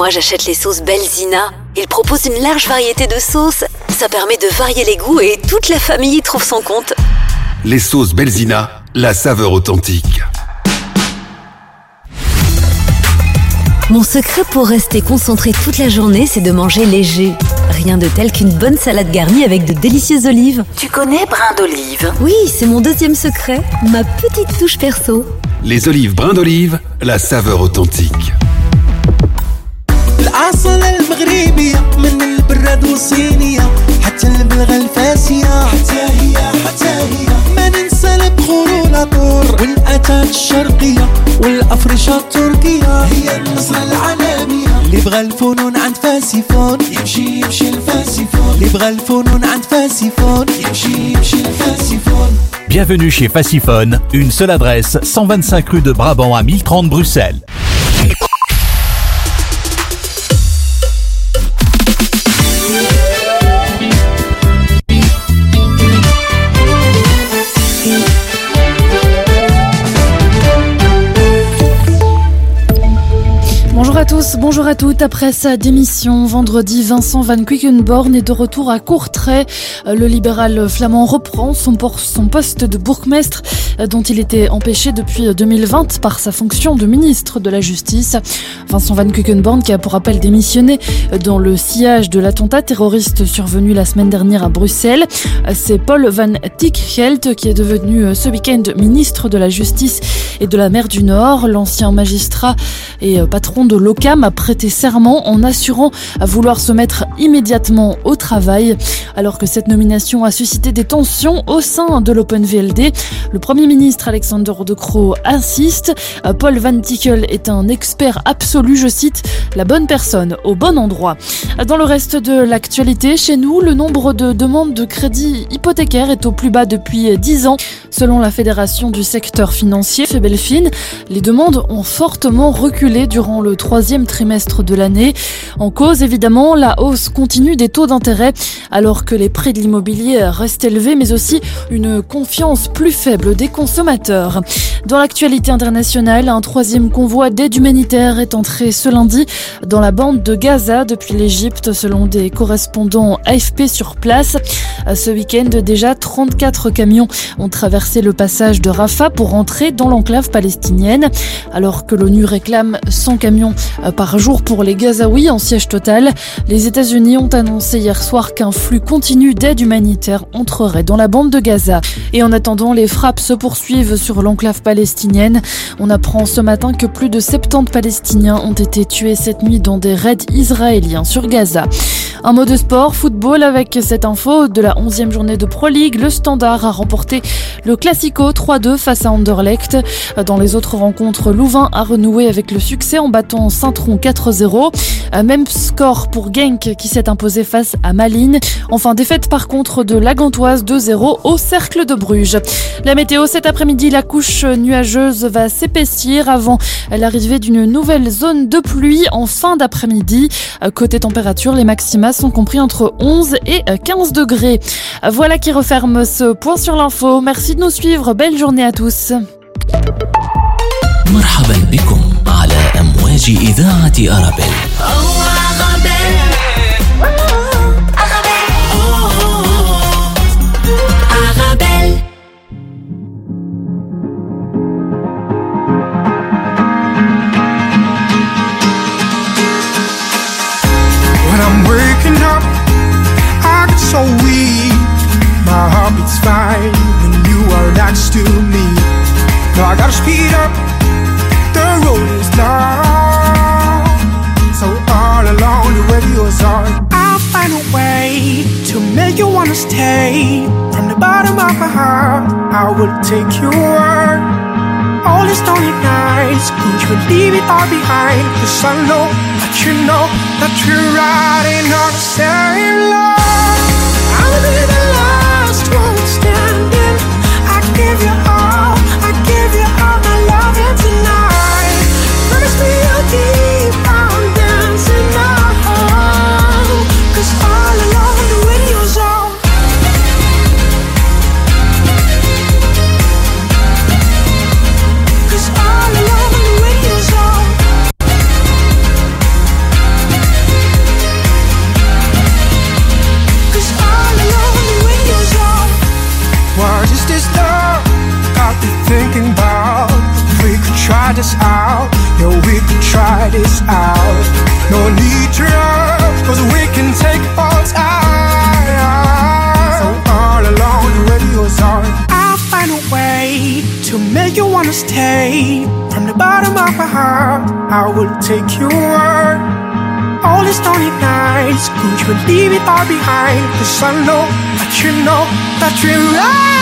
Moi, j'achète les sauces Belzina. Ils proposent une large variété de sauces. Ça permet de varier les goûts et toute la famille y trouve son compte. Les sauces Belzina, la saveur authentique. Mon secret pour rester concentré toute la journée, c'est de manger léger. Rien de tel qu'une bonne salade garnie avec de délicieuses olives. Tu connais brin d'olive? Oui, c'est mon deuxième secret, ma petite touche perso. Les olives brin d'olive, la saveur authentique. الأصل المغربية من البراد والصينية حتى البلغة الفاسية. حتى هي حتى هي. ما ننسى البخور والعطور والأتات الشرقية والأفرشة التركية. هي النصرة العالمية. اللي بغى الفنون عند فاسيفون يمشي يمشي الفاسيفون اللي بغى الفنون عند فاسيفون يمشي يمشي الفاسيفون Bienvenue chez Faciphone, une seule adresse, 125 rue de Brabant à 1030 Bruxelles. À tous, bonjour à toutes. Après sa démission vendredi, Vincent Van Quickenborn est de retour à Courtrai. Euh, Le libéral flamand reprend son, poste de bourgmestre euh, dont il était empêché depuis 2020 par sa fonction de ministre de la Justice. Vincent Van Quickenborn qui a pour rappel démissionné dans le sillage de l'attentat terroriste survenu la semaine dernière à Bruxelles. Euh, C'est Paul Van Tichelt qui est devenu euh, ce week-end ministre de la Justice et de la mer du Nord. L'ancien magistrat et euh, patron de l'OCAM a prêté serment en assurant à vouloir se mettre immédiatement au travail. Alors que cette nomination a suscité des tensions au sein de l'Open VLD, le Premier ministre Alexander De Croo insiste. Paul Van Tickel est un expert absolu, je cite, la bonne personne au bon endroit. Dans le reste de l'actualité, chez nous, le nombre de demandes de crédit hypothécaire est au plus bas depuis 10 ans. Selon la Fédération du secteur financier, Febelfin, les demandes ont fortement reculé durant le troisième trimestre de l'année. En cause, évidemment, la hausse continue des taux d'intérêt, alors que les prix de l'immobilier restent élevés, mais aussi une confiance plus faible des consommateurs. Dans l'actualité internationale, un troisième convoi d'aide humanitaire est entré ce lundi dans la bande de Gaza depuis l'Égypte, selon des correspondants AFP sur place. Ce week-end, déjà 34 camions ont traversé le passage de Rafah pour entrer dans l'enclave palestinienne, alors que l'ONU réclame 100 camions euh, par jour pour les Gazaouis en siège total. Les États-Unis ont annoncé hier soir qu'un flux continu d'aide humanitaire entrerait dans la bande de Gaza. Et en attendant, les frappes se poursuivent sur l'enclave palestinienne. On apprend ce matin que plus de 70 Palestiniens ont été tués cette nuit dans des raids israéliens sur Gaza. Un mot de sport, football avec cette info de la 11e journée de Pro League. Le Standard a remporté le Classico 3-2 face à Anderlecht. Dans les autres rencontres, Louvain a renoué avec le succès en battant Saint-Tron 4-0. Euh, Même score pour Genk qui s'est imposé face à Malines. Enfin, défaite par contre de la Gantoise 2-0 au Cercle de Bruges. La météo cet après-midi, la couche nuageuse va s'épaissir avant l'arrivée d'une nouvelle zone de pluie en fin d'après-midi. Euh, Côté température, les maxima sont compris entre 11 et 15 degrés. Voilà qui referme ce point sur l'info. Merci nous suivre. Belle journée à tous. مرحبا بكم على أمواج إذاعة أرابيل I will take your word. All these lonely nights, could you leave it all behind? Cause I know that you know that you're riding on the same line. I will take you word. All these lonely nights, could you leave it all behind? Cause I know that you know that you're riding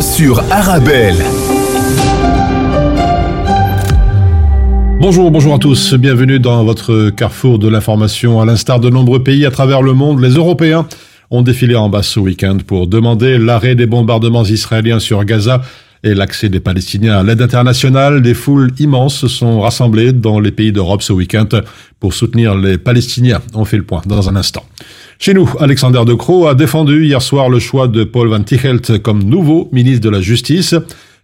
sur Arabelle. Bonjour, bonjour à tous. Bienvenue dans votre carrefour de l'information. À l'instar de nombreux pays à travers le monde, les Européens ont défilé en bas ce week-end pour demander l'arrêt des bombardements israéliens sur Gaza et l'accès des Palestiniens à l'aide internationale. Des foules immenses se sont rassemblées dans les pays d'Europe ce week-end pour soutenir les Palestiniens. On fait le point dans un instant. Chez nous, Alexander De Croo a défendu hier soir le choix de Paul Van Tichelt comme nouveau ministre de la Justice.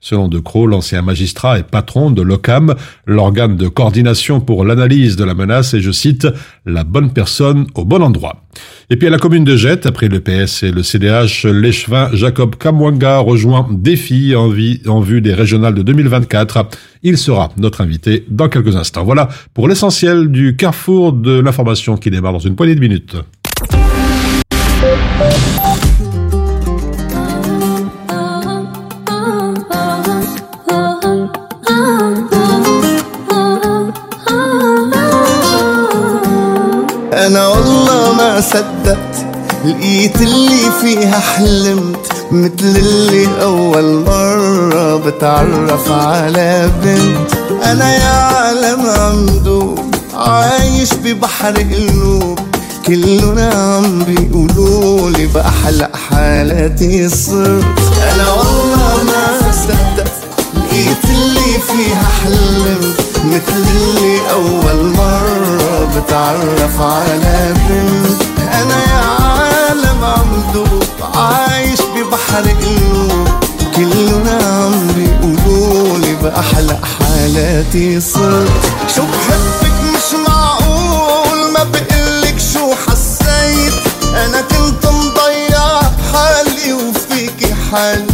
Selon De Croo, l'ancien magistrat et patron de l'OCAM, l'organe de coordination pour l'analyse de la menace, et je cite, la bonne personne au bon endroit. Et puis à la commune de Jette, après le PS et le CDH, l'échevin Jacob Kamwanga rejoint Défi en, vue des régionales de 2024. Il sera notre invité dans quelques instants. Voilà pour l'essentiel du carrefour de l'information qui démarre dans une poignée de minutes. صدقت لقيت اللي فيها حلمت مثل اللي أول مرة بتعرف على بنت. أنا يا عالم عمدوب عايش ببحر قلوب كلنا عم بيقولولي بأحلى حالاتي صرت. أنا اللي فيها حلمت مثل اللي أول مرة بتعرف على بنت. أنا يا عالم عم دوب عايش ببحر قلوب كلنا عم بيقولولي بأحلى حالاتي صرت. شو بحبك مش معقول ما بقلك شو حسيت. أنا كنت مضيع حالي وفيكي حالي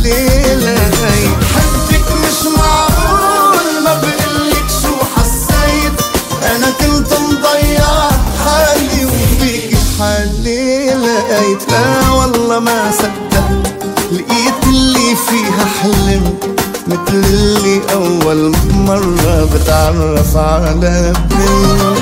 حلمت مثل اللي أول مرة بتعرف على بنت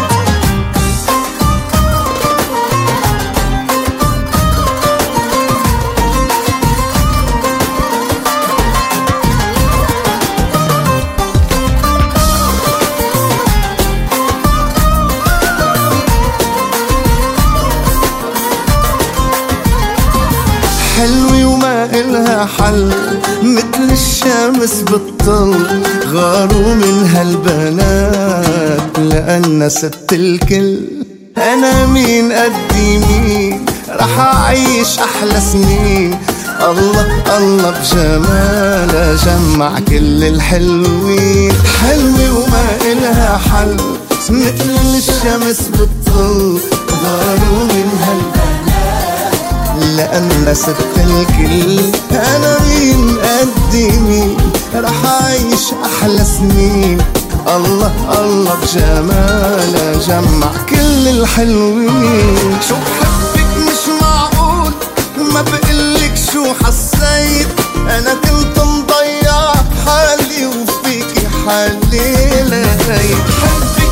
إلها حل مثل الشمس بالطل غاروا من هالبنات لأن ست الكل. أنا مين قدي مين؟ رح أعيش أحلى سنين. الله الله بجمالها جمع كل الحلوين. حلوة وما إلها حل مثل الشمس بالطل غاروا من هالبنات. لأن ست الكل أنا مين قدي مين رح أعيش أحلى سنين. الله الله بجمالها جمع كل الحلوين. شو بحبك مش معقول؟ ما بقلك شو حسيت. أنا كنت مضيع حالي وفيكي حالي لقيت حبك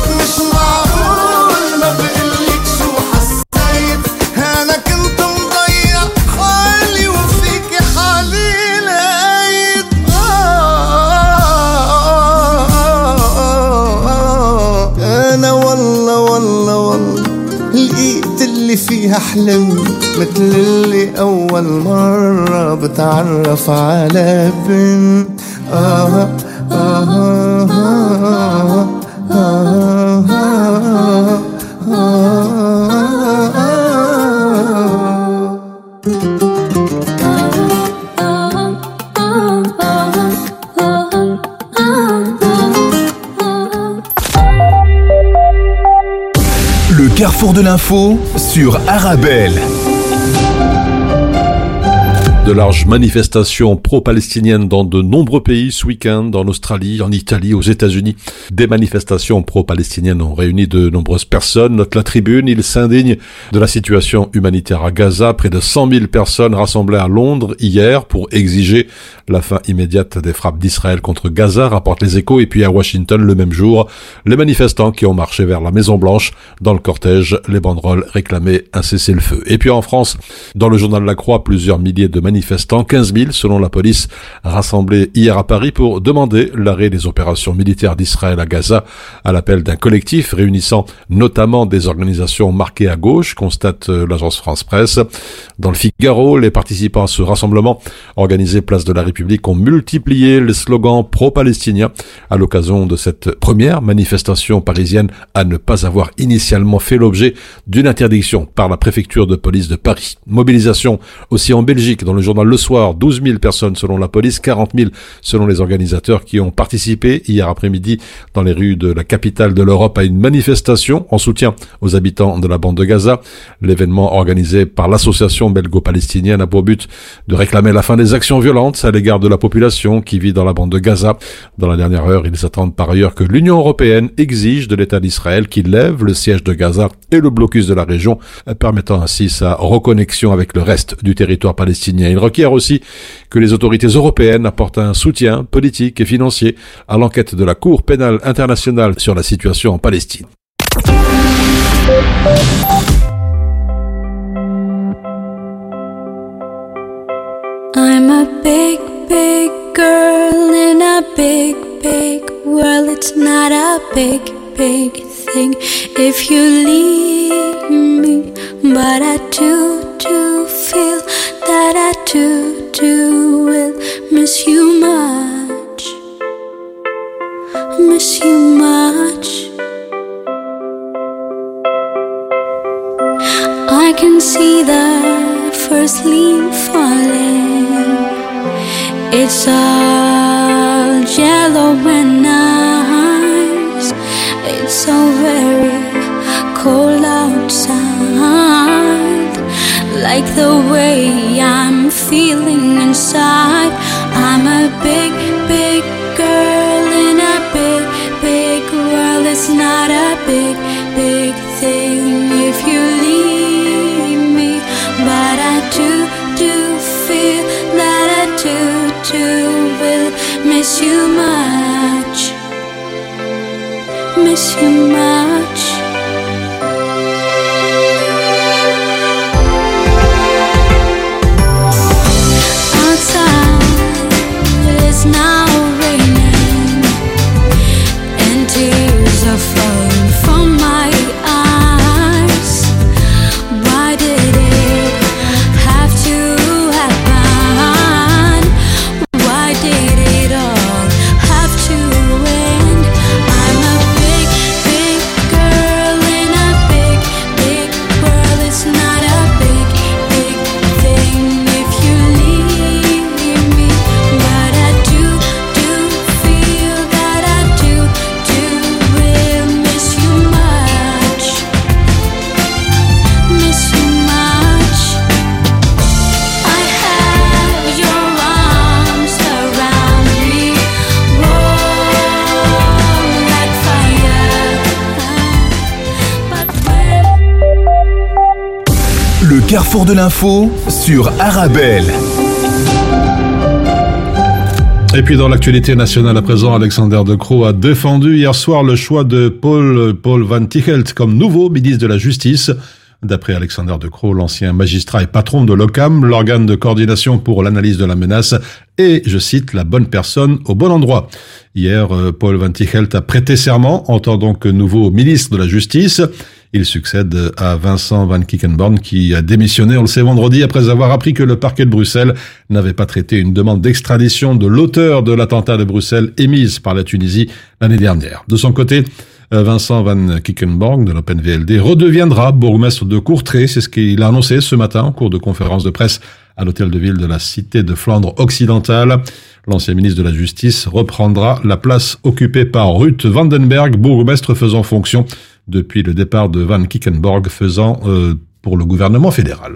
بحلم مثل اللي أول مرة بتعرف على بنت. آه آه آه آه آه آه. De l'info sur Arabelle. De larges manifestations pro-palestiniennes dans de nombreux pays ce week-end, en Australie, en Italie, aux États-Unis. Des manifestations pro-palestiniennes ont réuni de nombreuses personnes. Note la tribune, ils s'indignent de la situation humanitaire à Gaza. Près de 100 000 personnes rassemblées à Londres hier pour exiger la fin immédiate des frappes d'Israël contre Gaza, rapportent les échos. Et puis à Washington, le même jour, les manifestants qui ont marché vers la Maison Blanche, dans le cortège, les banderoles réclamaient un cessez-le-feu. Et puis en France, dans le journal La Croix, plusieurs milliers de 15 000 selon la police, rassemblés hier à Paris pour demander l'arrêt des opérations militaires d'Israël à Gaza à l'appel d'un collectif réunissant notamment des organisations marquées à gauche, constate euh, l'agence France Presse. Dans le Figaro, les participants à ce rassemblement organisé place de la République ont multiplié les slogans pro-palestiniens à l'occasion de cette première manifestation parisienne à ne pas avoir initialement fait l'objet d'une interdiction par la préfecture de police de Paris. Mobilisation aussi en Belgique dans le journal Le Soir, 12 000 personnes selon la police, 40 000 selon les organisateurs qui ont participé hier après-midi dans les rues de la capitale de l'Europe à une manifestation en soutien aux habitants de la bande de Gaza. L'événement organisé par l'association belgo-palestinienne a pour but de réclamer la fin des actions violentes à l'égard de la population qui vit dans la bande de Gaza. Dans la dernière heure, ils attendent par ailleurs que l'Union européenne exige de l'État d'Israël qu'il lève le siège de Gaza et le blocus de la région, permettant ainsi sa reconnexion avec le reste du territoire palestinien. Il requiert aussi que les autorités européennes apportent un soutien politique et financier à l'enquête de la Cour pénale internationale sur la situation en Palestine. If you leave me. But I do, do feel that I do, do will miss you much. Miss you much. I can see the first leaf falling. It's all yellow and so very cold outside. Like the way I'm feeling inside. Carrefour de l'info sur Arabelle. Et puis dans l'actualité nationale à présent, Alexander De Croo a défendu hier soir le choix de Paul, Paul Van Tichelt comme nouveau ministre de la Justice. D'après Alexander De Croo, l'ancien magistrat et patron de l'OCAM, l'organe de coordination pour l'analyse de la menace, est, je cite, la bonne personne au bon endroit. Hier, euh, Paul Van Tichelt a prêté serment en tant donc nouveau ministre de la Justice. Il succède à Vincent Van Kickenborn qui a démissionné, on le sait vendredi, après avoir appris que le parquet de Bruxelles n'avait pas traité une demande d'extradition de l'auteur de l'attentat de Bruxelles émise par la Tunisie l'année dernière. De son côté, euh, Vincent Van Kickenborg de l'Open VLD redeviendra bourgmestre de Courtrai. C'est ce qu'il a annoncé ce matin en cours de conférence de presse à l'hôtel de ville de la cité de Flandre occidentale. L'ancien ministre de la Justice reprendra la place occupée par Ruth Vandenberg, bourgmestre faisant fonction depuis le départ de Van Kickenborg faisant euh, pour le gouvernement fédéral.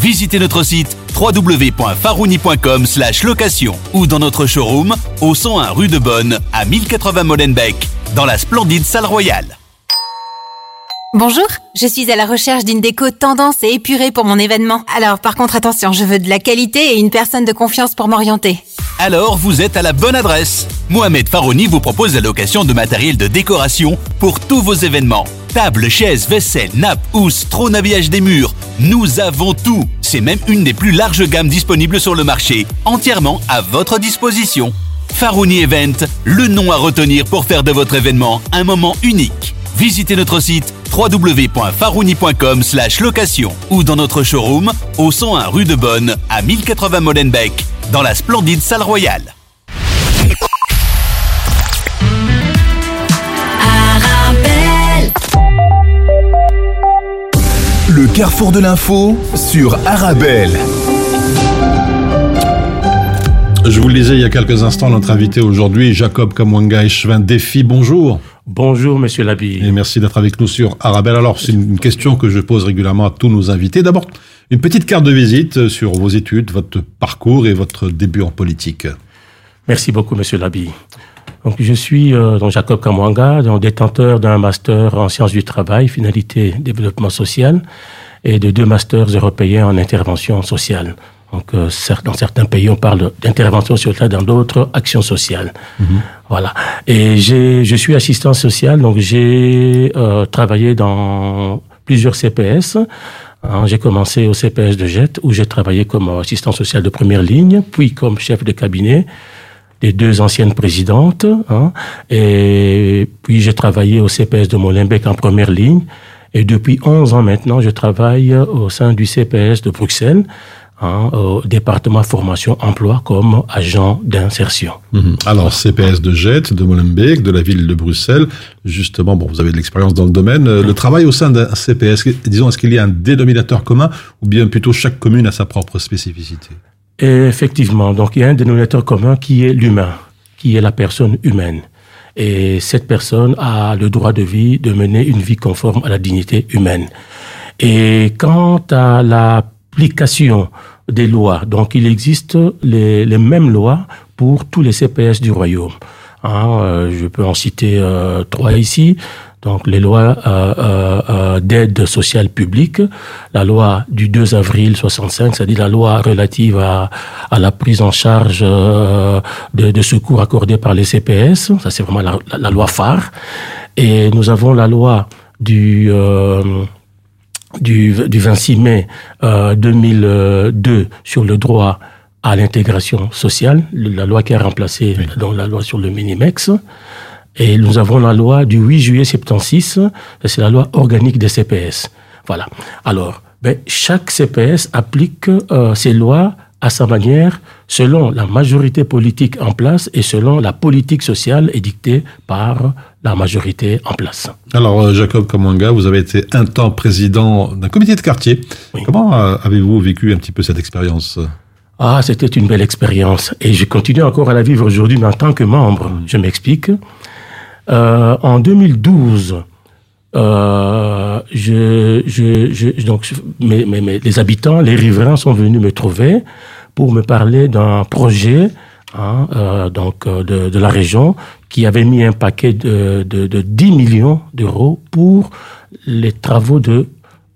Visitez notre site www.farouni.com location ou dans notre showroom au 101 rue de Bonne à 1080 Molenbeek dans la splendide salle royale. Bonjour, je suis à la recherche d'une déco tendance et épurée pour mon événement. Alors par contre attention, je veux de la qualité et une personne de confiance pour m'orienter. Alors vous êtes à la bonne adresse. Mohamed Farouni vous propose la location de matériel de décoration pour tous vos événements. Tables, chaises, vaisselle, nappes, housses, trône habillage des murs. Nous avons tout. C'est même une des plus larges gammes disponibles sur le marché, entièrement à votre disposition. Farouni Event, le nom à retenir pour faire de votre événement un moment unique. Visitez notre site www.farouni.com location ou dans notre showroom au 101 rue de Bonne à 1080 Molenbeek dans la splendide salle royale. Carrefour de l'info sur Arabelle. Je vous le disais il y a quelques instants, notre invité aujourd'hui, Jacob Kamwanga Echevin Défi, bonjour. Bonjour, monsieur Labi. Et merci d'être avec nous sur Arabelle. Alors, c'est une question que je pose régulièrement à tous nos invités. D'abord, une petite carte de visite sur vos études, votre parcours et votre début en politique. Merci beaucoup, monsieur Labi. Donc, je suis euh, donc Jacob Kamwanga, donc détenteur d'un master en sciences du travail, finalité développement social, et de deux masters européens en intervention sociale. Donc, euh, dans certains pays, on parle d'intervention sociale, dans d'autres, action sociale. Voilà. Et j'ai, je suis assistant social, donc j'ai euh, travaillé dans plusieurs CPS. Hein, j'ai commencé au CPS de Jette, où j'ai travaillé comme assistant social de première ligne, puis comme chef de cabinet des deux anciennes présidentes. hein. et puis j'ai travaillé au CPS de Molenbeek en première ligne. Et depuis 11 ans maintenant, je travaille au sein du CPS de Bruxelles, hein, au département formation emploi comme agent d'insertion. Mhm. Alors, CPS de Jette, de Molenbeek, de la ville de Bruxelles. Justement, bon, vous avez de l'expérience dans le domaine. Euh, Le travail au sein d'un CPS, disons, est-ce qu'il y a un dénominateur commun ou bien plutôt chaque commune a sa propre spécificité? Et effectivement, donc il y a un dénominateur commun qui est l'humain, qui est la personne humaine. Et cette personne a le droit de vie, de mener une vie conforme à la dignité humaine. Et quant à l'application des lois, donc il existe les, mêmes lois pour tous les CPS du royaume. Hein, euh, je peux en citer euh, trois ici. Donc les lois euh, euh, euh, d'aide sociale publique, la loi du 2 avril 65, c'est-à-dire la loi relative à, à la prise en charge euh, de, de secours accordés par les CPS, ça c'est vraiment la, la- la loi phare. Et nous avons la loi du euh, du, du 26 mai euh, 2002 sur le droit à l'intégration sociale, le- la loi qui a remplacé donc, la loi sur le Minimex. Et nous avons la loi du 8 juillet 76, c'est la loi organique des CPS. Voilà. Alors, ben, chaque CPS applique euh, ces lois à sa manière, selon la majorité politique en place et selon la politique sociale édictée par la majorité en place. Alors, euh, Jacob Kamwanga, vous avez été un temps président d'un comité de quartier. Comment euh, avez-vous vécu un petit peu cette expérience? Ah, c'était une belle expérience. Et je continue encore à la vivre aujourd'hui, mais en tant que membre. Je m'explique. Euh, en 2012, euh, je, je, je, donc, mes- les habitants, les riverains sont venus me trouver pour me parler d'un projet hein, euh, donc, euh, de, de la région qui avait mis un paquet de, de, de 10 millions d'euros pour les travaux de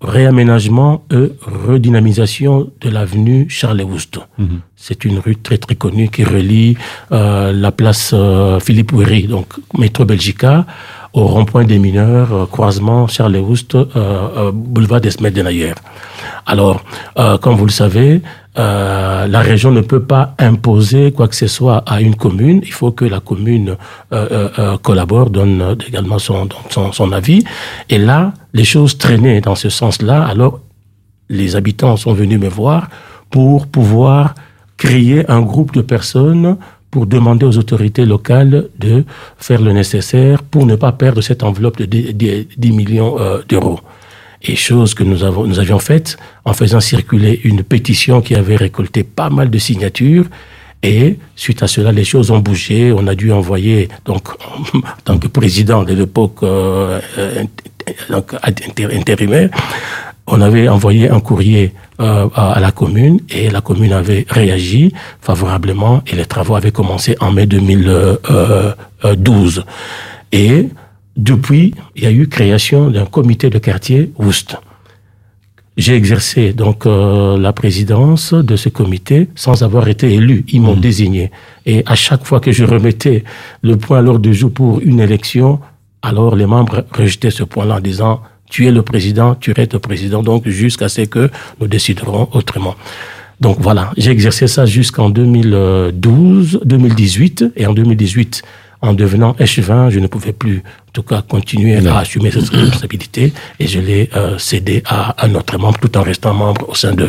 réaménagement et redynamisation de l'avenue Charles-Houste. C'est une rue très très connue qui relie euh, la place euh, Philippe Ouéry, donc métro Belgica, au rond-point des mineurs, euh, croisement Charles-Houste, euh, boulevard d'Esmet Denayer. Alors, comme vous le savez, euh, la région ne peut pas imposer quoi que ce soit à une commune. Il faut que la commune euh, euh, euh, collabore, donne euh, également son, son, son avis. Et là, les choses traînaient dans ce sens-là. Alors, les habitants sont venus me voir pour pouvoir créer un groupe de personnes pour demander aux autorités locales de faire le nécessaire pour ne pas perdre cette enveloppe de 10, 10 10 millions d'euros. Et chose que nous, avons, nous avions faite en faisant circuler une pétition qui avait récolté pas mal de signatures. Et suite à cela, les choses ont bougé. On a dû envoyer, donc, en tant que président de l'époque euh, euh, intérimaire, on avait envoyé un courrier euh, à à la commune et la commune avait réagi favorablement et les travaux avaient commencé en mai 2012. Et depuis, il y a eu création d'un comité de quartier Oust. J'ai exercé donc euh, la présidence de ce comité sans avoir été élu. Ils m'ont désigné. Et à chaque fois que je remettais le point à l'ordre du jour pour une élection, alors les membres rejetaient ce point-là en disant tu es le président, tu restes le président, donc jusqu'à ce que nous déciderons autrement. Donc voilà, j'ai exercé ça jusqu'en 2012, 2018, et en 2018, en devenant échevin, je ne pouvais plus, en tout cas, continuer à assumer cette responsabilité, et je l'ai euh, cédé à un autre membre, tout en restant membre au sein de,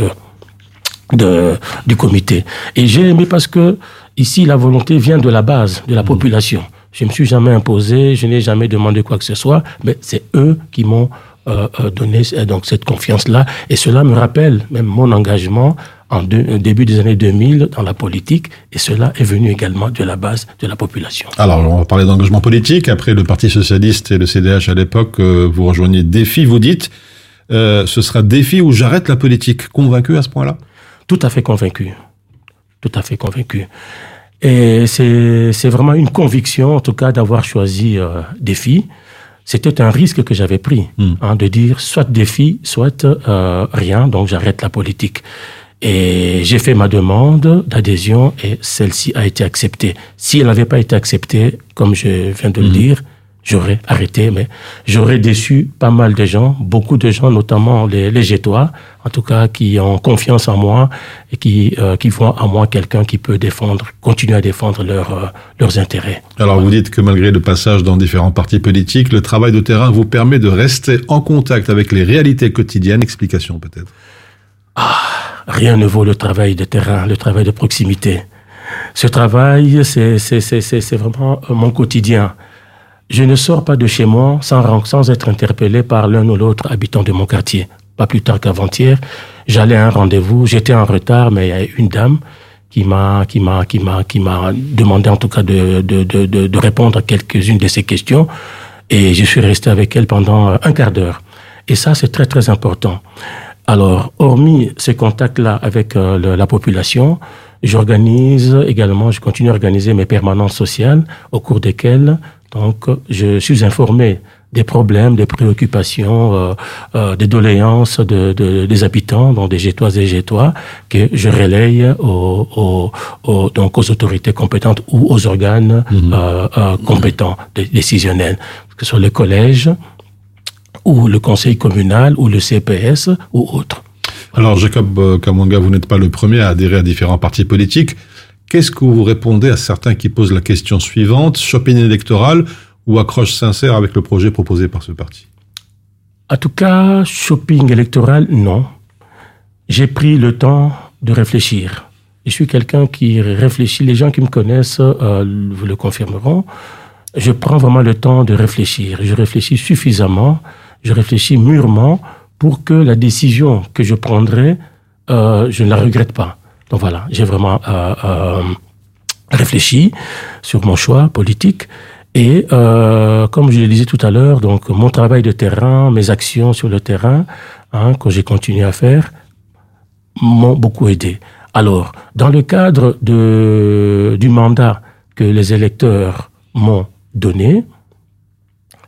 de du comité. Et j'ai aimé parce que ici, la volonté vient de la base, de la population. Je me suis jamais imposé, je n'ai jamais demandé quoi que ce soit, mais c'est eux qui m'ont euh, euh, donné donc cette confiance-là. Et cela me rappelle même mon engagement en au début des années 2000 dans la politique, et cela est venu également de la base de la population. Alors, on va parler d'engagement politique. Après le Parti Socialiste et le CDH à l'époque, euh, vous rejoignez Défi, vous dites, euh, ce sera Défi ou j'arrête la politique. Convaincu à ce point-là? Tout à fait convaincu. Tout à fait convaincu. Et c'est vraiment une conviction, en tout cas, d'avoir choisi euh, Défi. C'était un risque que j'avais pris, hein, de dire soit Défi, soit euh, rien, donc j'arrête la politique. Et j'ai fait ma demande d'adhésion et celle-ci a été acceptée. Si elle n'avait pas été acceptée, comme je viens de le dire, j'aurais arrêté, mais j'aurais déçu pas mal de gens, beaucoup de gens, notamment les, les Gétois, en tout cas, qui ont confiance en moi et qui, euh, qui voient en moi quelqu'un qui peut défendre, continuer à défendre leurs euh, leurs intérêts. Alors, vous dites que malgré le passage dans différents partis politiques, le travail de terrain vous permet de rester en contact avec les réalités quotidiennes. Explication peut-être. Rien ne vaut le travail de terrain, le travail de proximité. Ce travail, c'est vraiment euh, mon quotidien. Je ne sors pas de chez moi sans, sans être interpellé par l'un ou l'autre habitant de mon quartier. Pas plus tard qu'avant-hier, j'allais à un rendez-vous, j'étais en retard, mais il y a une dame qui m'a qui m'a qui m'a qui m'a demandé en tout cas de de, de, de, répondre à quelques-unes de ces questions et je suis resté avec elle pendant un quart d'heure. Et ça, c'est très très important. Alors, hormis ces contacts-là avec euh, le- la population, j'organise également, je continue à organiser mes permanences sociales au cours desquelles donc je suis informé des problèmes, des préoccupations, euh, euh, des doléances de, de- des habitants, donc des Gétoises et Gétois, que je relaye aux, aux- aux- donc aux autorités compétentes ou aux organes euh, euh, compétents, dé- décisionnels, que ce soit le collège ou le conseil communal ou le CPS ou autre. Alors, Jacob euh, Kamwanga, vous n'êtes pas le premier à adhérer à différents partis politiques. Qu'est-ce que vous répondez à certains qui posent la question suivante? Shopping électoral ou accroche sincère avec le projet proposé par ce parti? En tout cas, shopping électoral, non. J'ai pris le temps de réfléchir. Je suis quelqu'un qui réfléchit. Les gens qui me connaissent euh, vous le confirmeront. Je prends vraiment le temps de réfléchir. Je réfléchis suffisamment, je réfléchis mûrement pour que la décision que je prendrai, euh, je ne la regrette pas. Donc voilà, j'ai vraiment euh, euh, réfléchi sur mon choix politique. Et euh, comme je le disais tout à l'heure, donc mon travail de terrain, mes actions sur le terrain, hein, que j'ai continué à faire, m'ont beaucoup aidé. Alors, dans le cadre de, du mandat que les électeurs m'ont donné,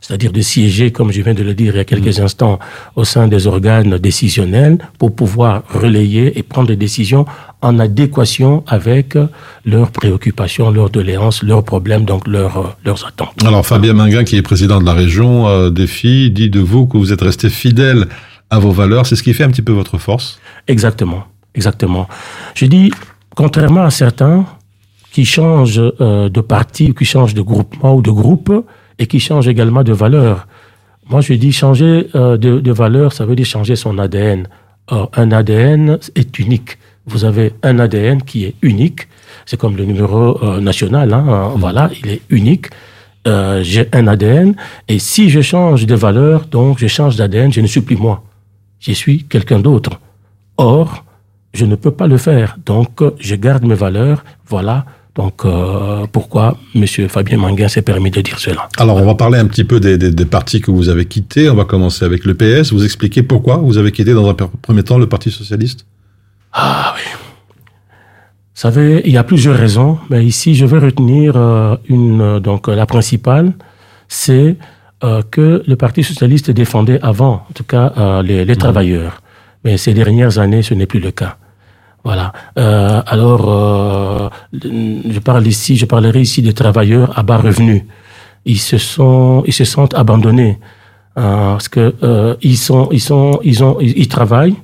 c'est-à-dire de siéger, comme je viens de le dire il y a quelques instants, au sein des organes décisionnels pour pouvoir relayer et prendre des décisions en adéquation avec leurs préoccupations, leurs doléances, leurs problèmes, donc leurs, leurs attentes. Alors, Fabien Minguin, qui est président de la région euh, Défi, dit de vous que vous êtes resté fidèle à vos valeurs. C'est ce qui fait un petit peu votre force. Exactement, exactement. Je dis, contrairement à certains qui changent euh, de parti, ou qui changent de groupement ou de groupe, et qui changent également de valeur. Moi, je dis changer euh, de, de valeur, ça veut dire changer son ADN. Or, un ADN est unique. Vous avez un ADN qui est unique. C'est comme le numéro euh, national, hein, euh, voilà, il est unique. Euh, j'ai un ADN, et si je change de valeur, donc je change d'ADN, je ne suis plus moi. Je suis quelqu'un d'autre. Or, je ne peux pas le faire. Donc, je garde mes valeurs. Voilà. Donc, euh, pourquoi M. Fabien Manguin s'est permis de dire cela? Alors, on va parler un petit peu des, des, des partis que vous avez quittés. On va commencer avec le PS. Vous expliquez pourquoi vous avez quitté dans un premier temps le Parti Socialiste? Ah oui. Vous savez, il y a plusieurs raisons, mais ici, je vais retenir euh, une. euh, Donc, la principale, c'est euh, que le Parti socialiste défendait avant, en tout cas, les, les travailleurs. Mais ces dernières années, ce n'est plus le cas. Voilà. Euh, alors, euh, je parle ici, je parlerai ici des travailleurs à bas revenus. Ils se sont, ils se sentent abandonnés hein, parce que euh, ils sont, ils sont, ils ont, ils, travaillent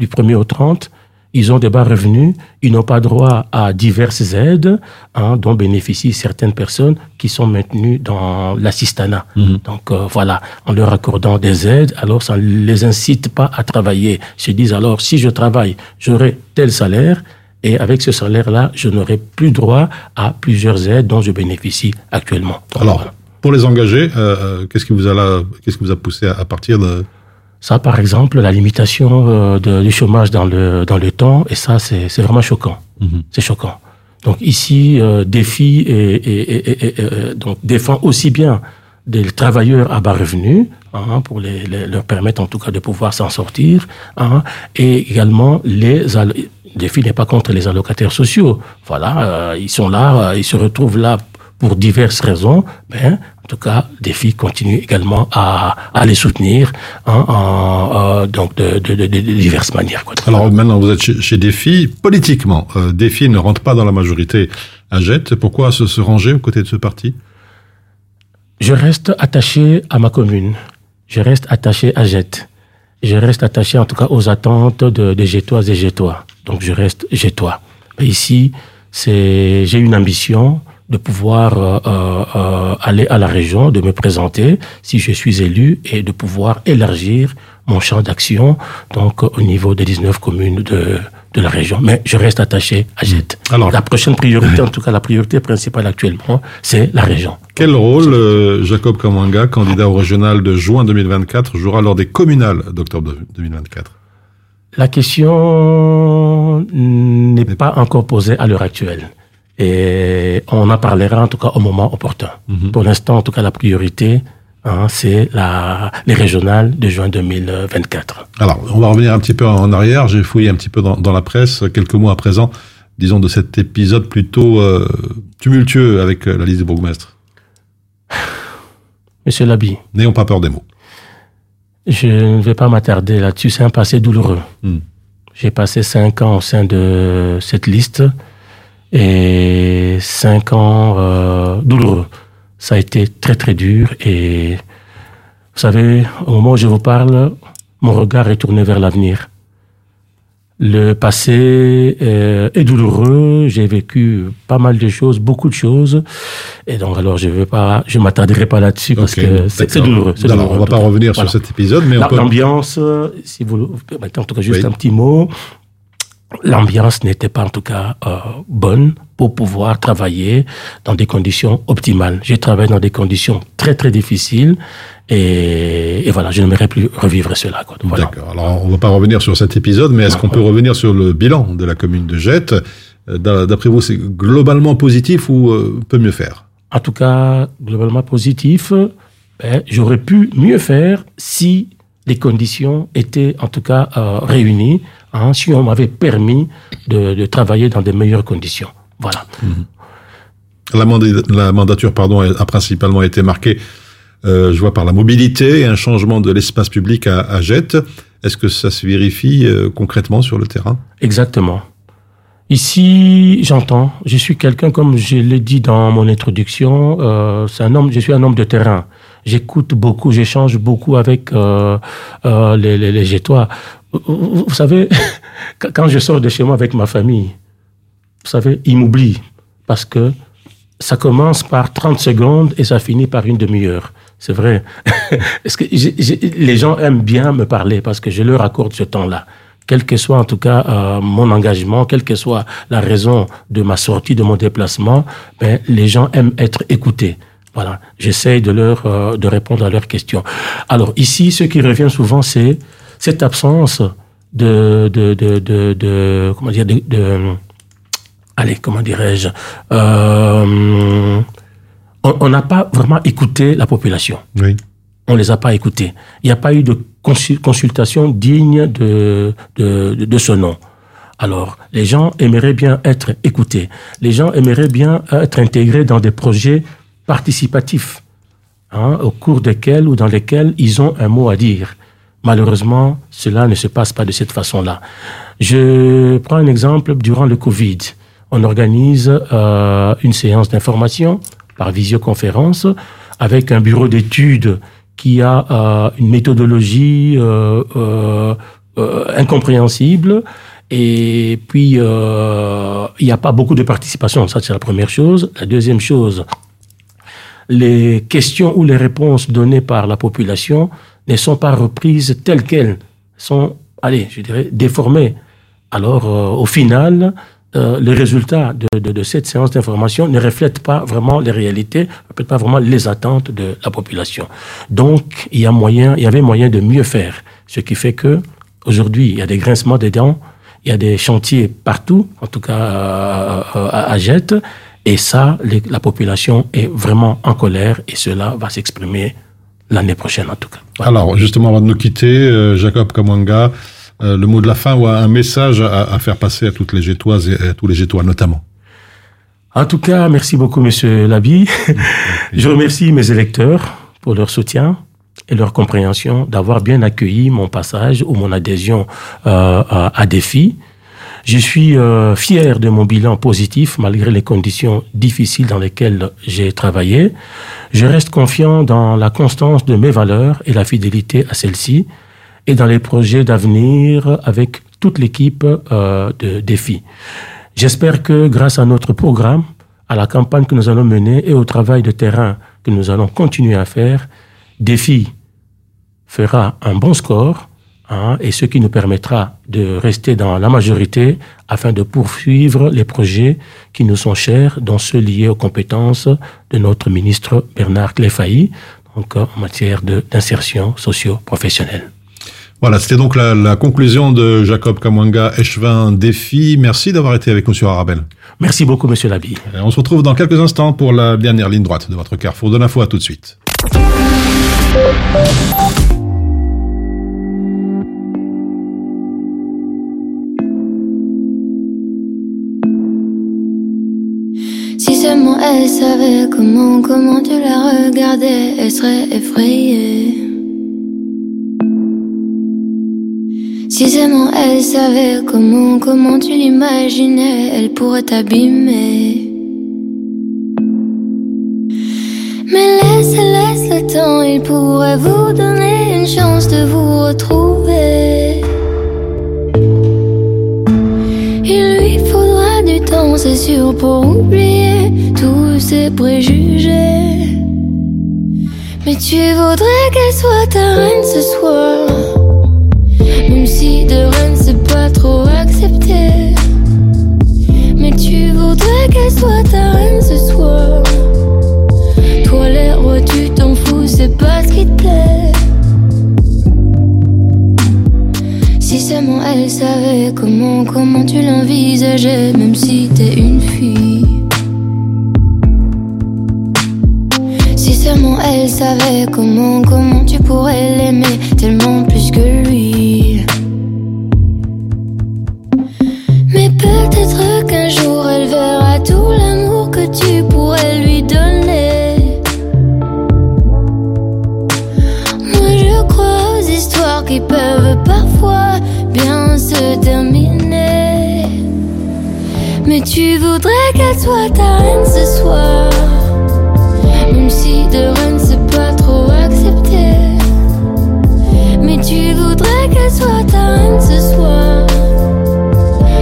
du 1er au 30 Ils ont des bas revenus, ils n'ont pas droit à diverses aides hein, dont bénéficient certaines personnes qui sont maintenues dans l'assistanat. Donc euh, voilà, en leur accordant des aides, alors ça ne les incite pas à travailler. Ils se disent alors, si je travaille, j'aurai tel salaire, et avec ce salaire-là, je n'aurai plus droit à plusieurs aides dont je bénéficie actuellement. Donc, Alors, pour les engager, euh, euh, qu'est-ce qui vous a là, qu'est-ce qui vous a poussé à, à partir de Ça, par exemple, la limitation euh, de- du chômage dans le, dans le temps, et ça, c'est c'est vraiment choquant. C'est choquant. Donc ici, euh, défi et, et, et- et- euh, donc défend aussi bien des travailleurs à bas revenus, hein, pour les, les- leur permettre en tout cas de pouvoir s'en sortir, hein, et également les défi n'est pas contre les allocataires sociaux. Voilà, euh, ils sont là, euh, ils se retrouvent là pour diverses raisons, mais en tout cas, défi continue également à, à les soutenir hein, en, euh, donc de, de- de- de diverses manières. Quoi. Alors maintenant, vous êtes chez, chez Défi. Politiquement, euh, Défi ne rentre pas dans la majorité à Jette. Pourquoi se, se ranger aux côtés de ce parti? Je reste attaché à ma commune. Je reste attaché à Jette. Je reste attaché en tout cas aux attentes de, des Jettoises et Jettois. Donc je reste. Et ici, j'ai une ambition de pouvoir euh, euh, euh, aller à la région, de me présenter si je suis élu et de pouvoir élargir mon champ d'action donc au niveau des 19 communes de, de la région. Mais je reste attaché à Jette. Alors, la prochaine priorité, en tout cas la priorité principale actuellement, c'est la région. Quel rôle euh, Jacob Kamwanga, candidat au régional de juin 2024, jouera lors des communales d'octobre 2024 La question n'est pas encore posée à l'heure actuelle. Et on en parlera en tout cas au moment opportun. Pour l'instant, en tout cas, la priorité, hein, c'est les régionales de juin 2024. Alors, on va revenir un petit peu en arrière. J'ai fouillé un petit peu dans, dans la presse quelques mois à présent, disons de cet épisode plutôt euh, tumultueux avec euh, la liste des bourgmestres. Monsieur Labi, N'ayons pas peur des mots. je ne vais pas m'attarder là-dessus. C'est un passé douloureux. J'ai passé cinq ans au sein de cette liste et cinq ans euh, douloureux. Ça a été très très dur et vous savez, au moment où je vous parle, mon regard est tourné vers l'avenir. Le passé euh, est douloureux. J'ai vécu pas mal de choses, beaucoup de choses, et donc alors je vais pas, je m'attarderai pas là-dessus parce que c'est douloureux. c'est Alors, douloureux, on va pas revenir sur cet épisode, mais peut- L'ambiance, si vous permettez, en tout cas juste Oui. un petit mot. L'ambiance n'était pas en tout cas euh, bonne pour pouvoir travailler dans des conditions optimales. J'ai travaillé dans des conditions très très difficiles et, et voilà, je n'aimerais plus revivre cela. Quoi. Donc, voilà. D'accord. Alors, on va pas revenir sur cet épisode, mais est-ce qu'on peut revenir sur le bilan de la commune de Jette? Euh, d'a- D'après vous, c'est globalement positif ou euh, peut mieux faire? En tout cas, globalement positif, ben, j'aurais pu mieux faire si les conditions étaient en tout cas euh, réunies, hein, si on m'avait permis de, de travailler dans des meilleures conditions. Voilà. La, manda- la mandature pardon, a principalement été marquée, euh, je vois, par la mobilité et un changement de l'espace public à, à Jette. Est-ce que ça se vérifie euh, concrètement sur le terrain? Exactement. Ici, j'entends. Je suis quelqu'un, comme je l'ai dit dans mon introduction, euh, c'est un homme. Je suis un homme de terrain. J'écoute beaucoup, j'échange beaucoup avec euh, euh, les, les. Vous, savez, quand- je sors de chez moi avec ma famille, vous savez, ils m'oublient parce que ça commence par 30 secondes et ça finit par une demi-heure. C'est vrai. Les gens aiment bien me parler parce que je leur accorde ce temps-là. Quel que soit en tout cas euh, mon engagement, quelle que soit la raison de ma sortie, de mon déplacement, ben, les gens aiment être écoutés. Voilà, j'essaye de leur euh, de répondre à leurs questions. Alors ici, ce qui revient souvent, c'est cette absence de de de de, de- comment dire de, allez comment dirais-je euh, on n'a pas vraiment écouté la population. Oui. On les a pas écoutés. Il n'y a pas eu de consul- consultation digne de, de, de, de ce nom. Alors, les gens aimeraient bien être écoutés. Les gens aimeraient bien être intégrés dans des projets participatifs, hein, au cours desquels ou dans lesquels ils ont un mot à dire. Malheureusement, cela ne se passe pas de cette façon-là. Je prends un exemple durant le Covid. On organise euh, une séance d'information par visioconférence avec un bureau d'études qui a euh, une méthodologie euh, euh, euh, incompréhensible Et puis, euh, il n'y a pas beaucoup de participation. Ça, c'est la première chose. La deuxième chose, les questions ou les réponses données par la population ne sont pas reprises telles quelles, sont, allez, je dirais, déformées. Alors, euh, au final, euh, les résultats de, de- de cette séance d'information ne reflètent pas vraiment les réalités, ne reflètent pas vraiment les attentes de la population. Donc, il y a moyen, il y avait moyen de mieux faire. Ce qui fait que, aujourd'hui, il y a des grincements des dents, il y a des chantiers partout, en tout cas euh, euh, à, à et ça, la population est vraiment en colère, et cela va s'exprimer l'année prochaine, en tout cas. Alors, justement, avant de nous quitter, euh, Jacob Kamwanga, euh, le mot de la fin ou un message à, à faire passer à toutes les Gétoises et à tous les Gétois notamment. En tout cas, merci beaucoup, Monsieur Labi. Je remercie mes électeurs pour leur soutien et leur compréhension d'avoir bien accueilli mon passage ou mon adhésion euh, à, à Défi. Je suis euh, fier de mon bilan positif malgré les conditions difficiles dans lesquelles j'ai travaillé. Je reste confiant dans la constance de mes valeurs et la fidélité à celles-ci et dans les projets d'avenir avec toute l'équipe euh, de Défi. J'espère que grâce à notre programme, à la campagne que nous allons mener et au travail de terrain que nous allons continuer à faire, Défi fera un bon score hein, et ce qui nous permettra de rester dans la majorité afin de poursuivre les projets qui nous sont chers, dont ceux liés aux compétences de notre ministre Bernard Cléfailly, donc en matière d'insertion socio-professionnelle. Voilà, c'était donc la, la conclusion de Jacob Kamwanga, échevin défi. Merci d'avoir été avec nous sur Arabelle. Merci beaucoup, Monsieur Labi. Et on se retrouve dans quelques instants pour la dernière ligne droite de votre carrefour de l'info. À tout de suite. Elle savait comment, comment tu la regardais, elle serait effrayée. Si seulement elle savait comment, comment tu l'imaginais, elle pourrait t'abîmer. Mais laisse, laisse le temps, il pourrait vous donner une chance de vous retrouver. Il lui faudra du temps, c'est sûr, pour oublier tous ses préjugés. Mais tu voudrais qu'elle soit ta reine ce soir. Même si de reine c'est pas trop accepté. Mais tu voudrais qu'elle soit ta reine ce soir. Toi les rois, tu t'en fous, c'est pas ce qui te plaît. Si seulement elle savait comment, comment tu l'envisageais, même si t'es une fille. Elle savait comment, comment tu pourrais l'aimer tellement plus que lui. Mais peut-être qu'un jour elle verra tout l'amour que tu pourrais lui donner. Moi je crois aux histoires qui peuvent parfois bien se terminer. Mais tu voudrais qu'elle soit ta reine ce soir. Reine c'est pas trop accepté. Mais tu voudrais qu'elle soit ta reine ce soir.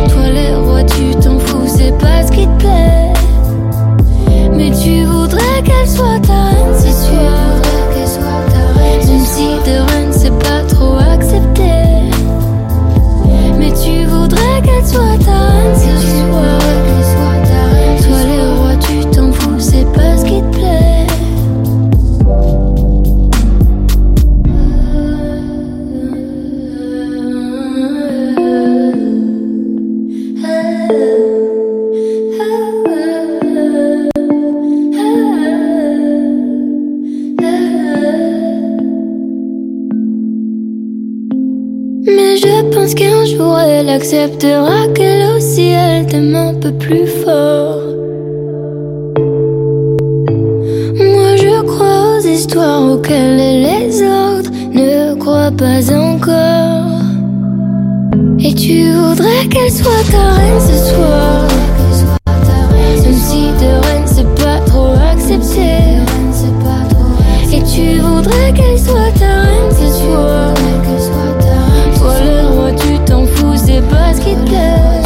Toi les rois, tu t'en fous, c'est pas ce qui te plaît. Mais tu voudrais qu'elle soit ta reine ce soir. Même si de reine c'est pas trop accepté. Mais tu voudrais qu'elle soit jour elle acceptera qu'elle aussi elle t'aime un peu plus fort. Moi je crois aux histoires auxquelles les autres ne croient pas encore. Et tu voudrais qu'elle soit ta reine ce soir. Même si de reine c'est pas trop accepté. Et tu voudrais qu'elle soit ta reine ce soir. Toi tu t'en fous, c'est pas qui te.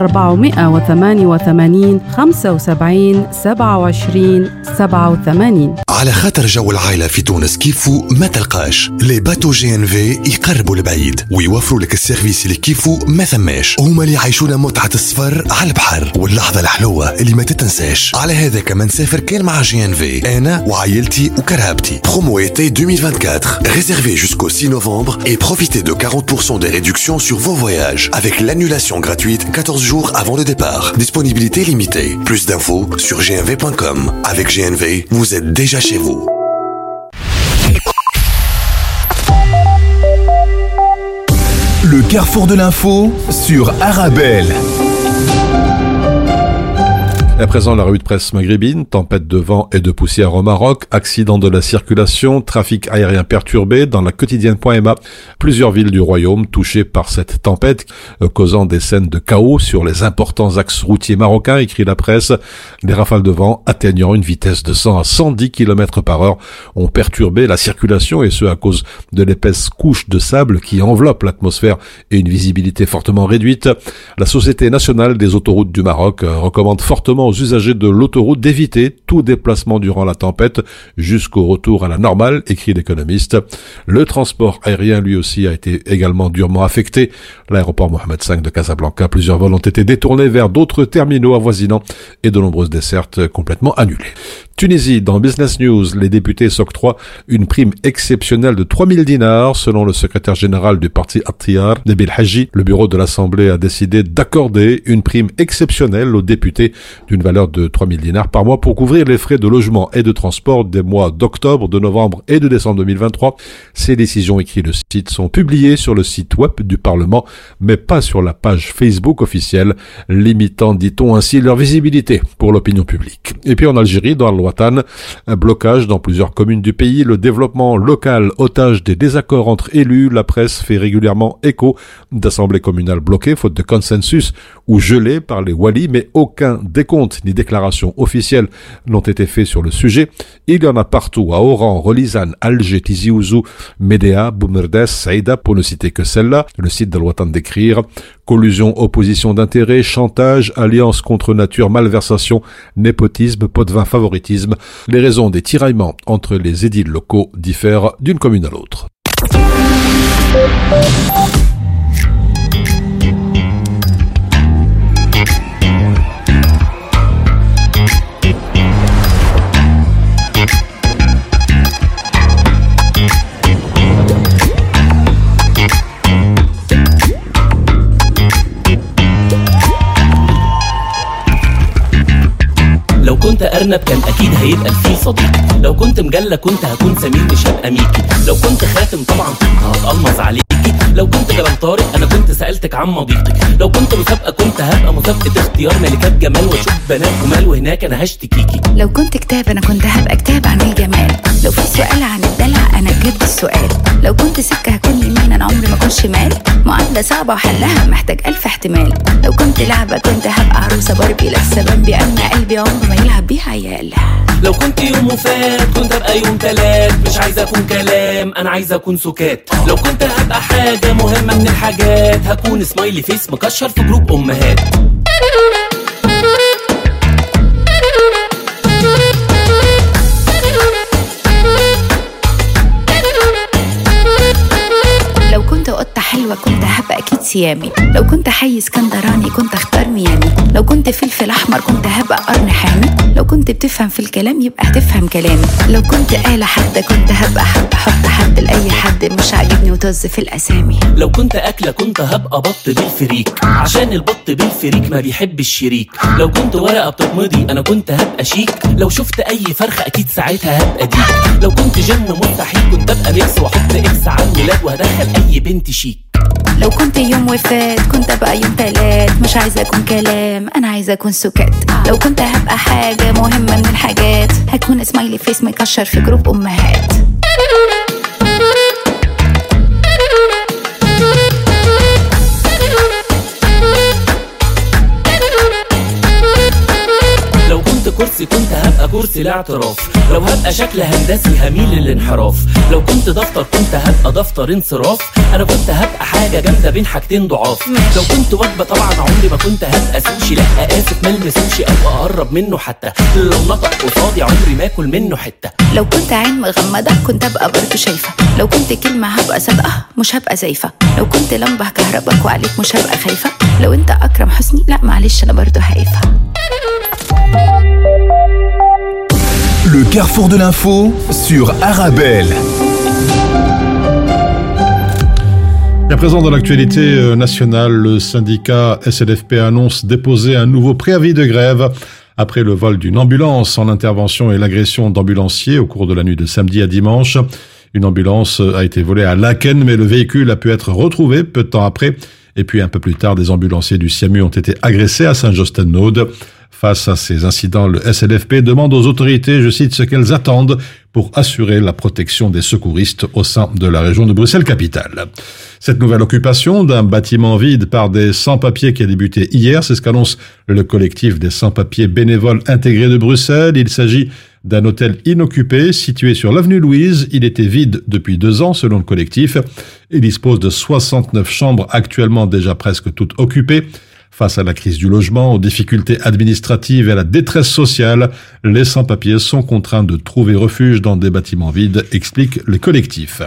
488 75 27 87 على خاطر جو العائلة في تونس كيفو ما تلقاش. لي باتو جي إن في يقربوا البعيد ويوفروا لك السيرفيس اللي كيفو ما ثماش. هما اللي يعيشونا متعة السفر على البحر واللحظة الحلوة اللي ما تتنساش. على هذا كمان نسافر كان مع جي إن في أنا وعائلتي وكرهبتي. برومو été 2024 réservé jusqu'au 6 novembre et profitez de 40% des réductions sur vos voyages. Avec l'annulation gratuite 14 jours avant le départ. Disponibilité limitée. Plus d'infos sur gnv.com. Avec GNV, vous êtes déjà chez vous. Le carrefour de l'info sur Arabelle. À présent, la revue de presse maghrébine, tempête de vent et de poussière au Maroc, accident de la circulation, trafic aérien perturbé dans la quotidienne.ma. Plusieurs villes du royaume touchées par cette tempête, euh, causant des scènes de chaos sur les importants axes routiers marocains, écrit la presse. Les rafales de vent atteignant une vitesse de 100 à 110 km par heure ont perturbé la circulation et ce à cause de l'épaisse couche de sable qui enveloppe l'atmosphère et une visibilité fortement réduite. La Société nationale des autoroutes du Maroc euh, recommande fortement aux usagers de l'autoroute d'éviter tout déplacement durant la tempête jusqu'au retour à la normale, écrit l'économiste. Le transport aérien lui aussi a été également durement affecté. L'aéroport Mohamed V de Casablanca, plusieurs vols ont été détournés vers d'autres terminaux avoisinants et de nombreuses dessertes complètement annulées. Tunisie, dans Business News, les députés s'octroient une prime exceptionnelle de 3000 dinars, selon le secrétaire général du parti Attiyar, Nabil Haji. Le bureau de l'Assemblée a décidé d'accorder une prime exceptionnelle aux députés d'une valeur de 3000 dinars par mois pour couvrir les frais de logement et de transport des mois d'octobre, de novembre et de décembre 2023. Ces décisions, écrit le site, sont publiées sur le site web du Parlement, mais pas sur la page Facebook officielle, limitant, dit-on ainsi, leur visibilité pour l'opinion publique. Et puis en Algérie, dans le Un blocage dans plusieurs communes du pays, le développement local otage des désaccords entre élus, la presse fait régulièrement écho d'assemblées communales bloquées faute de consensus ou gelées par les Wali, mais aucun décompte ni déclaration officielle n'ont été faits sur le sujet. Il y en a partout, à Oran, Relizane, Alger, Tizi Ouzou, Médéa, Boumerdes, Saïda, pour ne citer que celle-là, le site de d'écrire, collusion, opposition d'intérêts, chantage, alliance contre nature, malversation, népotisme, pot de vin, favoritisme. Les raisons des tiraillements entre les édiles locaux diffèrent d'une commune à l'autre. كنت أرنب كان أكيد هيبقى الفيل صديق. لو كنت مجلة كنت هكون سمير مش هبقى ميكي. لو كنت خاتم طبعا كنت هتقلمص عليكي. لو كنت جبل طارق أنا كنت سألتك عن مضيقك. لو كنت مسابقة كنت هبقى مسابقة اختيار ملكات جمال وأشوف بنات جمال وهناك أنا هشتكيكي. لو كنت كتاب أنا كنت هبقى كتاب عن الجمال. لو في سؤال عن الدلع أنا جبت السؤال. لو كنت سكة هكون يمين أنا عمري ما اكون شمال معادلة صعبة وحلها محتاج ألف احتمال. لو كنت لعبة كنت هبقى عروسة باربي لسه بامبي أما قلبي عمره ما يلعب بيها عيال لو كنت يوم وفات كنت أبقى يوم تلات. مش عايز أكون كلام أنا عايز أكون سكات. لو كنت هبقى حاجة مهمة من الحاجات هكون سمايلي فيس مكشر في جروب أمهات. لو كنت هبقى نسيت سيامي لو كنت حي اسكندراني كنت أختار ميامي. لو كنت فلفل أحمر كنت هبقى قرن حامي لو كنت بتفهم في الكلام يبقى هتفهم كلامي. لو كنت آلة حادة كنت هبقى حب حط حد لأي حد مش عاجبني وطز في الأسامي. لو كنت أكلة كنت هبقى بط بالفريك. عشان البط بالفريك ما بيحب الشريك لو كنت ورقة بتتمضي أنا كنت هبقى شيك. لو شفت أي فرخة أكيد ساعتها هبقى ديك. لو كنت جن مستحيل كنت أبقى ميكس وأحط إكس على الميلاد وهدخل أي بنت شيك. لو كنت يوم وفات كنت أبقى يوم تلات. مش عايزة أكون كلام أنا عايزة أكون سكات لو كنت هبقى حاجة مهمة من الحاجات هكون سمايلي فيس مكشر في جروب أمهات. كرسي كنت هبقى كرسي لاعتراف. لو هبقى شكل هندسي هميل للانحراف. لو كنت دفتر كنت هبقى دفتر انصراف. أنا كنت هبقى حاجة جامدة بين حاجتين ضعاف. لو كنت وجبة طبعا عمري ما كنت هبقى سوشي. لا آسف ملمس سوشي أو أقرب منه حتى. لو نطق قصادي عمري ما أكل منه حتة. لو كنت عين مغمضة كنت أبقى برضه شايفة. لو كنت كلمة هبقى صادقة مش هبقى زايفة. لو كنت لمبة كهربك وعليك مش هبقى خايفة. لو أنت أكرم حسني لا معلش أنا برضه هايفة. Le carrefour de l'info sur Arabelle. À présent, dans l'actualité euh, nationale, le syndicat SLFP annonce déposer un nouveau préavis de grève après le vol d'une ambulance en intervention et l'agression d'ambulanciers au cours de la nuit de samedi à dimanche. Une ambulance a été volée à Laken, mais le véhicule a pu être retrouvé peu de temps après. Et puis un peu plus tard, des ambulanciers du SIAMU ont été agressés à Saint-Josten-Naude. Face à ces incidents, le SLFP demande aux autorités, je cite, ce qu'elles attendent pour assurer la protection des secouristes au sein de la région de Bruxelles-Capitale. Cette nouvelle occupation d'un bâtiment vide par des sans-papiers qui a débuté hier, c'est ce qu'annonce le collectif des sans-papiers bénévoles intégrés de Bruxelles. Il s'agit d'un hôtel inoccupé situé sur l'avenue Louise. Il était vide depuis deux ans selon le collectif. Il dispose de 69 chambres actuellement déjà presque toutes occupées. Face à la crise du logement, aux difficultés administratives et à la détresse sociale, les sans-papiers sont contraints de trouver refuge dans des bâtiments vides, explique le collectif.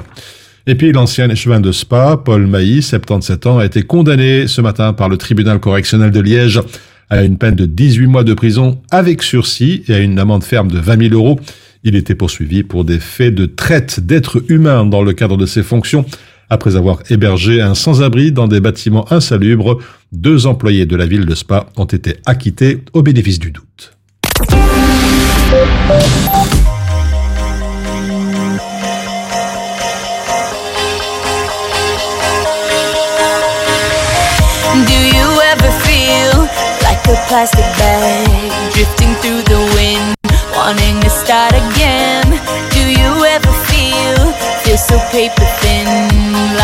Et puis l'ancien échevin de Spa, Paul Mailly, 77 ans, a été condamné ce matin par le tribunal correctionnel de Liège à une peine de 18 mois de prison avec sursis et à une amende ferme de 20 000 euros. Il était poursuivi pour des faits de traite d'êtres humains dans le cadre de ses fonctions après avoir hébergé un sans-abri dans des bâtiments insalubres. Deux employés de la ville de Spa ont été acquittés au bénéfice du doute. A plastic bag drifting through the wind, wanting to start again? Do you ever feel so paper thin,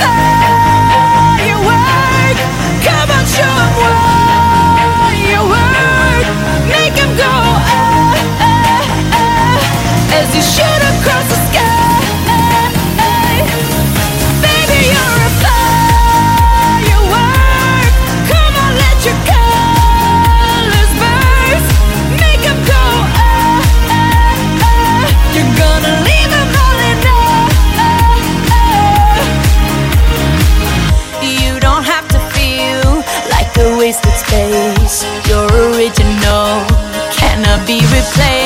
Cause say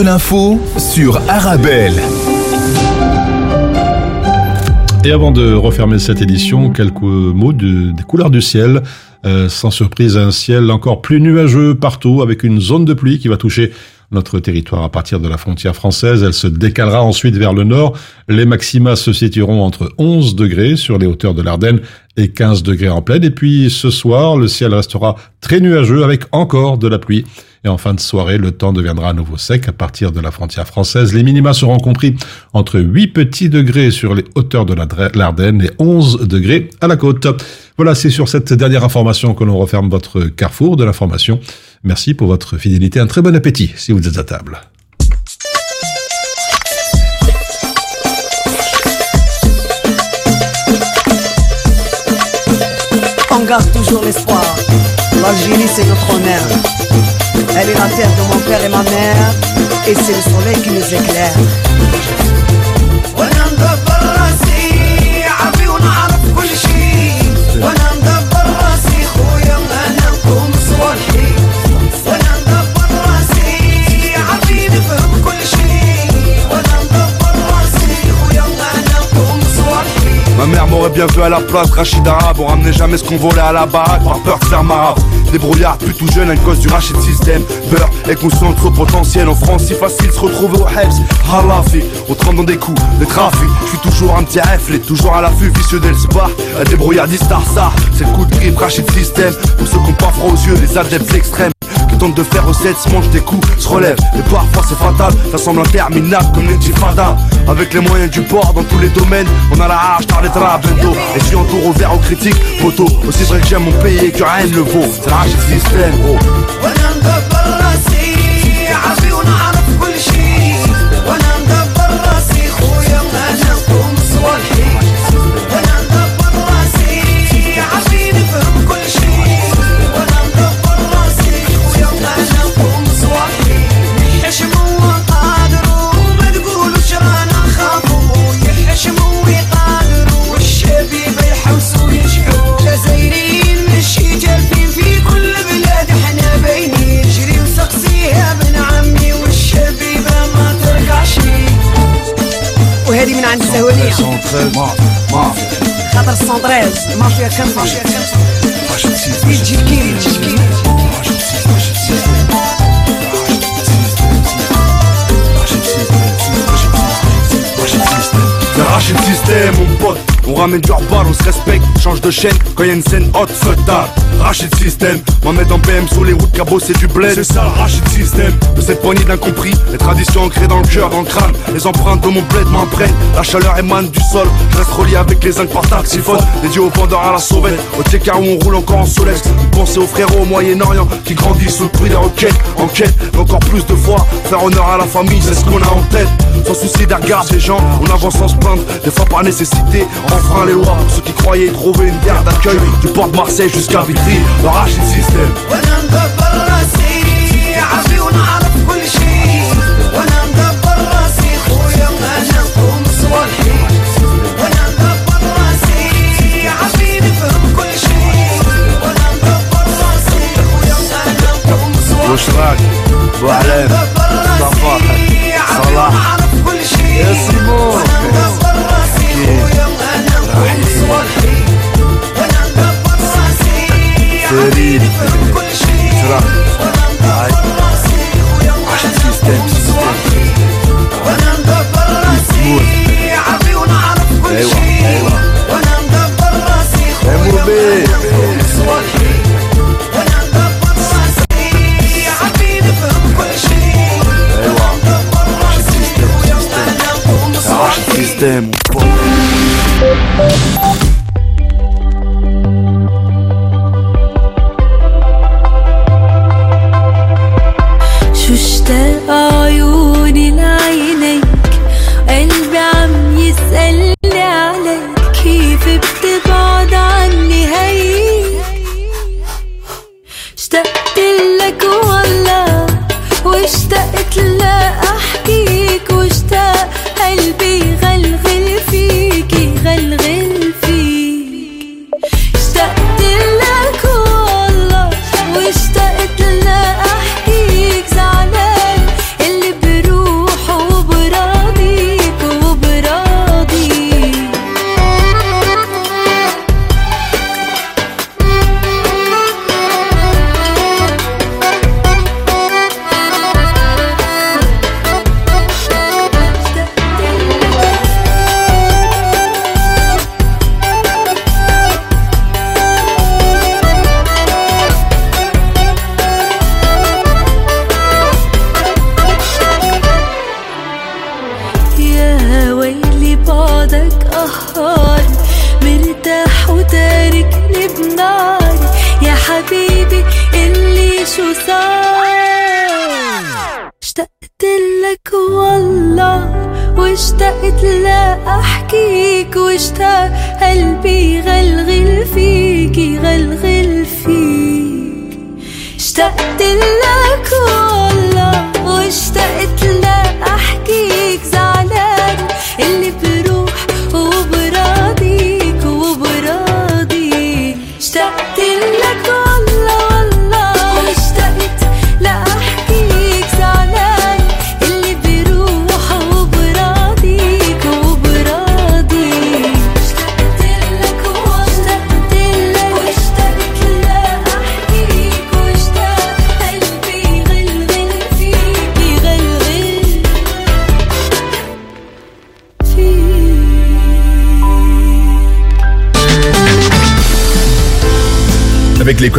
de l'info sur Arabelle. Et avant de refermer cette édition, quelques mots de- des couleurs du ciel. Euh, sans surprise, un ciel encore plus nuageux partout, avec une zone de pluie qui va toucher notre territoire à partir de la frontière française. Elle se décalera ensuite vers le nord. Les maxima se situeront entre 11 degrés sur les hauteurs de l'Ardenne et 15 degrés en plaine. Et puis ce soir, le ciel restera très nuageux avec encore de la pluie. Et en fin de soirée, le temps deviendra à nouveau sec à partir de la frontière française. Les minima seront compris entre 8 petits degrés sur les hauteurs de l'Ardenne et 11 degrés à la côte. Voilà, c'est sur cette dernière information que l'on referme votre carrefour de l'information. Merci pour votre fidélité. Un très bon appétit si vous êtes à table. On garde toujours l'espoir. L'Algérie, c'est notre honneur. Elle est la terre de mon père et ma mère. Et c'est le soleil qui nous éclaire. Mère m'aurait bien vu à la place, Rachid Arabe On ramenait jamais ce qu'on volait à la baraque Par peur de faire marave. Des brouillards plus tout jeune à cause du rachet de système. Peur et conscient trop potentiel En France si facile se retrouver au Hebs Halafi, on trempe dans des coups de trafic. Je suis toujours un petit reflet, toujours à l'affût Vicieux d'El Spar, des brouillards d'Istar ça C'est le coup de grip, rachet de système. Pour ceux qui ont pas froid aux yeux, les adeptes extrêmes qui tentent de faire recette, se mangent des coups, se relèvent Et parfois c'est fatal, ça semble interminable comme les fada Avec les moyens du port dans tous les domaines On a la hache, t'as les draps, bendo Et je suis entouré au vert aux critiques, photo Aussi vrai que j'aime mon pays et que rien ne le vaut. C'est la hache système, gros On ramène du rebar, on se respecte, change de chaîne quand y a une scène hot, fuck that. Rachid système, m'en mettre en BM sur les routes, cabot c'est du bled. C'est ça le rachid système. De cette poignée d'incompris, les traditions ancrées dans le cœur, dans le crâne. Les empreintes de mon bled m'imprègnent, la chaleur émane du sol. Je reste relié avec les zincs par taxiphone. Dédié aux vendeurs à la sauvette, au car où on roule encore en solex. Pensez aux frérots au Moyen-Orient qui grandissent sous le bruit des roquettes. En quête, mais encore plus de fois, faire honneur à la famille, c'est ce qu'on a en tête. Sans souci des regards des gens, on avance sans se plaindre, des fois par nécessité, on enfreint les lois. Pour ceux qui croyaient y trouver une terre d'accueil, du port de Marseille jusqu'à Vitry, le rachid système. وانا مدبر راسي عافي ونعرف كل شيء وانا مدبر راسي خويا انا نقوم صوالحي وانا مدبر راسي عافي نفهم كل شيء وانا مدبر راسي خويا انا نقوم صوالحي وشراك بو علام وانا مدبر راسي فريد 醒来。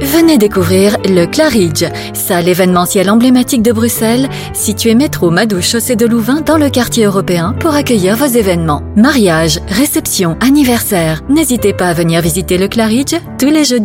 Venez découvrir le Claridge, salle événementielle emblématique de Bruxelles, située métro Madouche chaussée de Louvain dans le quartier européen pour accueillir vos événements. Mariage, réception, anniversaire. N'hésitez pas à venir visiter le Claridge tous les jeudis